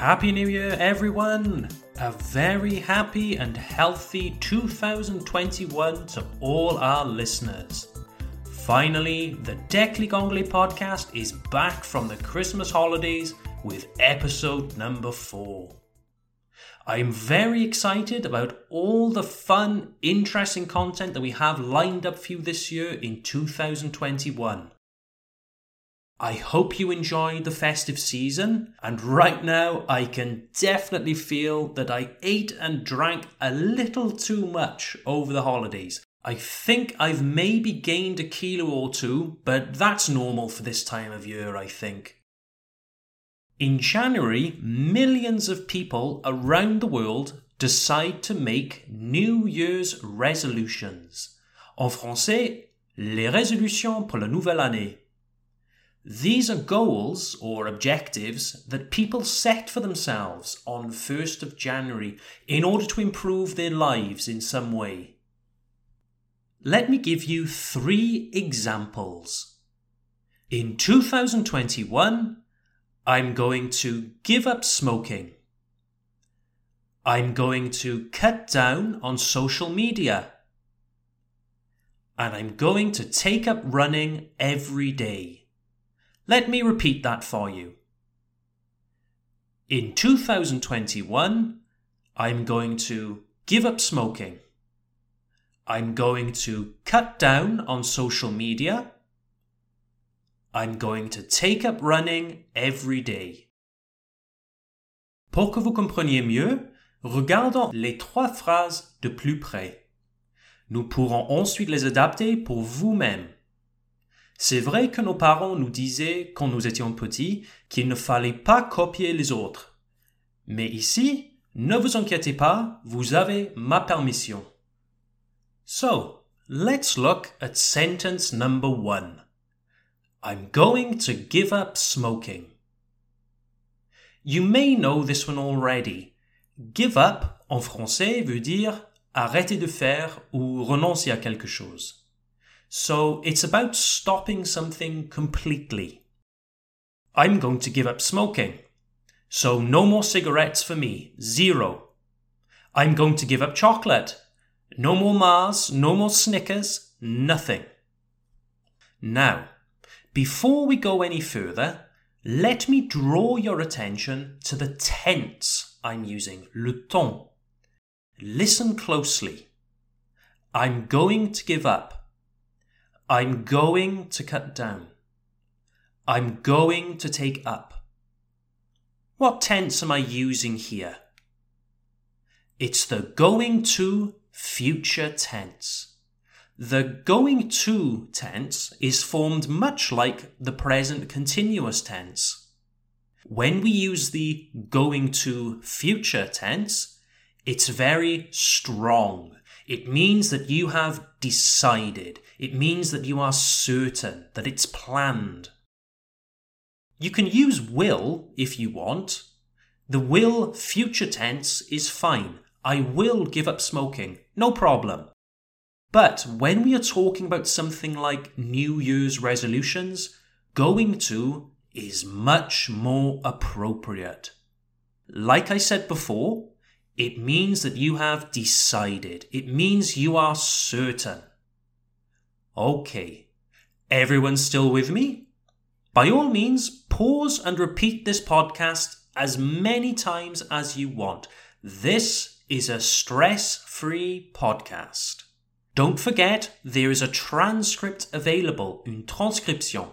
Happy New Year, everyone! A very happy and healthy 2021 to all our listeners. Finally, the Anglais podcast is back from the Christmas holidays with episode number 4. I'm very excited about all the fun, interesting content that we have lined up for you this year in 2021. I hope you enjoyed the festive season, and right now I can definitely feel that I ate and drank a little too much over the holidays. I think I've maybe gained a kilo or two, but that's normal for this time of year, I think. In January, millions of people around the world decide to make New Year's resolutions. En français, les résolutions pour la nouvelle année. These are goals or objectives that people set for themselves on 1st of January in order to improve their lives in some way. Let me give you three examples. In 2021, I'm going to give up smoking. I'm going to cut down on social media. And I'm going to take up running every day. Let me repeat that for you. In 2021, I'm going to give up smoking. I'm going to cut down on social media. I'm going to take up running every day. Pour que vous compreniez mieux, regardons les trois phrases de plus près. Nous pourrons ensuite les adapter pour vous-même. C'est vrai que nos parents nous disaient quand nous étions petits qu'il ne fallait pas copier les autres. Mais ici, ne vous inquiétez pas, vous avez ma permission. So, let's look at sentence number one. I'm going to give up smoking. You may know this one already. Give up en français veut dire arrêter de faire ou renoncer à quelque chose. So it's about stopping something completely. I'm going to give up smoking. So no more cigarettes for me. Zero. I'm going to give up chocolate. No more Mars, no more Snickers, nothing. Now, before we go any further, let me draw your attention to the tense I'm using, le temps. Listen closely. I'm going to give up. I'm going to cut down. I'm going to take up. What tense am I using here? It's the going to future tense. The going to tense is formed much like the present continuous tense. When we use the going to future tense, it's very strong. It means that you have decided. It means that you are certain, that it's planned. You can use will if you want. The will future tense is fine. I will give up smoking. No problem. But when we are talking about something like New Year's resolutions, going to is much more appropriate. Like I said before, it means that you have decided. It means you are certain. Okay. Everyone still with me? By all means, pause and repeat this podcast as many times as you want. This is a stress free podcast. Don't forget, there is a transcript available, une transcription.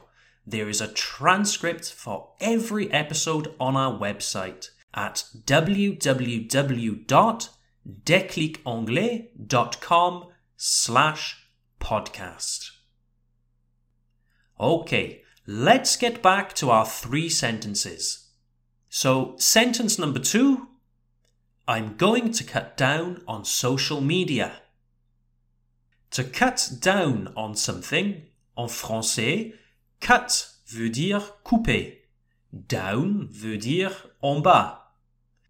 There is a transcript for every episode on our website at www.declicanglais.com slash podcast. Okay, let's get back to our three sentences. So, sentence number two I'm going to cut down on social media. To cut down on something, en français, cut veut dire couper. Down veut dire en bas.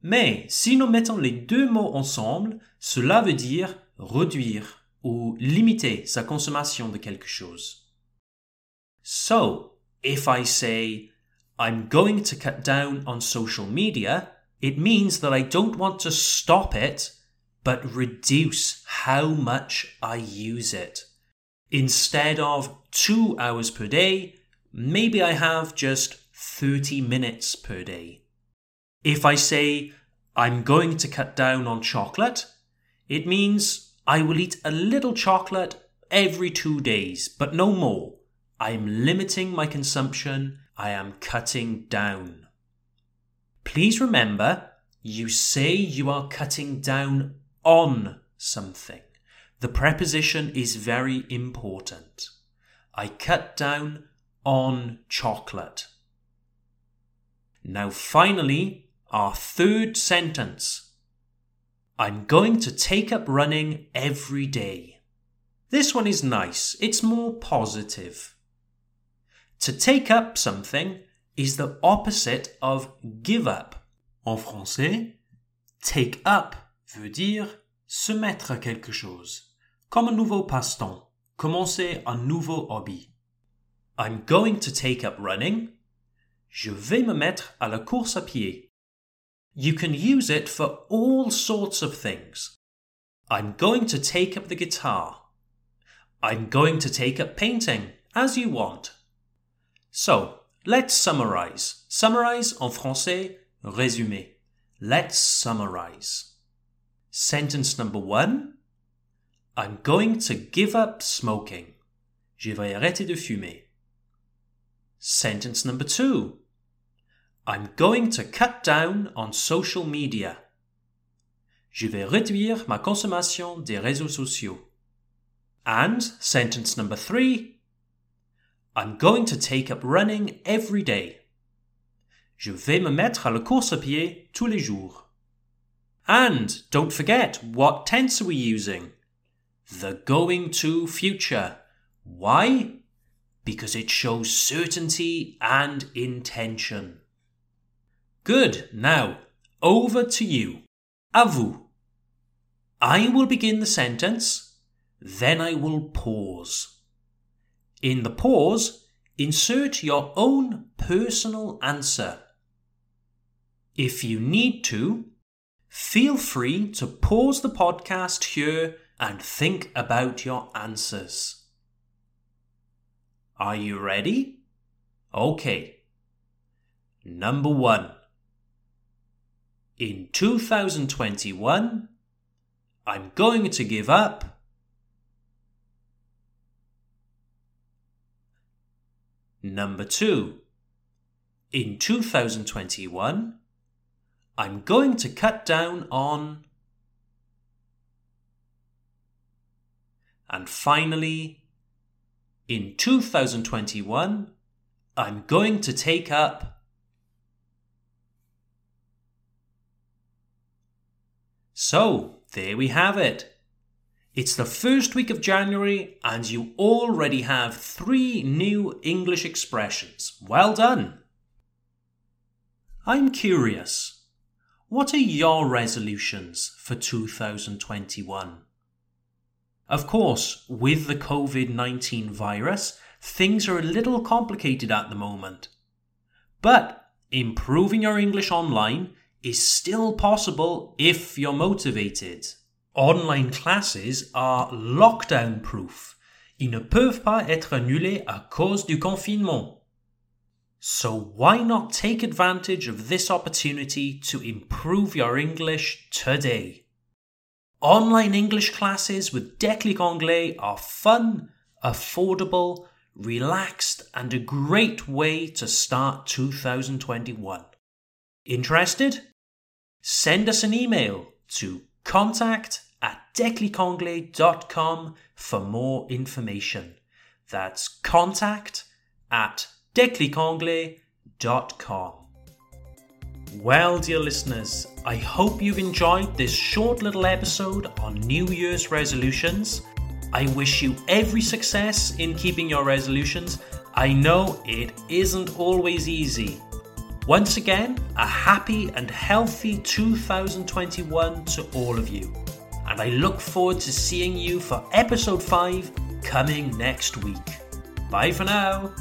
Mais si nous mettons les deux mots ensemble, cela veut dire réduire ou limiter sa consommation de quelque chose. So, if I say, I'm going to cut down on social media, it means that I don't want to stop it, but reduce how much I use it. Instead of two hours per day, maybe I have just 30 minutes per day. If I say I'm going to cut down on chocolate, it means I will eat a little chocolate every two days, but no more. I am limiting my consumption. I am cutting down. Please remember, you say you are cutting down on something. The preposition is very important. I cut down on chocolate. Now, finally, our third sentence. I'm going to take up running every day. This one is nice. It's more positive. To take up something is the opposite of give up. En français, take up veut dire se mettre à quelque chose, comme un nouveau passe-temps, commencer un nouveau hobby. I'm going to take up running Je vais me mettre à la course à pied. You can use it for all sorts of things. I'm going to take up the guitar. I'm going to take up painting, as you want. So, let's summarize. Summarize en français, résumer. Let's summarize. Sentence number one I'm going to give up smoking. Je vais arrêter de fumer. Sentence number two. I'm going to cut down on social media. Je vais réduire ma consommation des réseaux sociaux. And sentence number three. I'm going to take up running every day. Je vais me mettre à la course à pied tous les jours. And don't forget, what tense are we using? The going to future. Why? because it shows certainty and intention. Good, now over to you. À vous. I will begin the sentence, then I will pause. In the pause, insert your own personal answer. If you need to, feel free to pause the podcast here and think about your answers. Are you ready? Okay. Number one. In 2021, I'm going to give up. Number two. In 2021, I'm going to cut down on. And finally, in 2021, I'm going to take up So, there we have it. It's the first week of January, and you already have three new English expressions. Well done! I'm curious. What are your resolutions for 2021? Of course, with the COVID 19 virus, things are a little complicated at the moment. But improving your English online is still possible if you're motivated. Online classes are lockdown proof. Ils ne peuvent pas être annulés à cause du confinement. So why not take advantage of this opportunity to improve your English today? Online English classes with Déclic Anglais are fun, affordable, relaxed, and a great way to start 2021. Interested? Send us an email to contact at declicanglais.com for more information. That's contact at declicanglais.com. Well, dear listeners, I hope you've enjoyed this short little episode on New Year's resolutions. I wish you every success in keeping your resolutions. I know it isn't always easy. Once again, a happy and healthy 2021 to all of you. And I look forward to seeing you for episode 5 coming next week. Bye for now.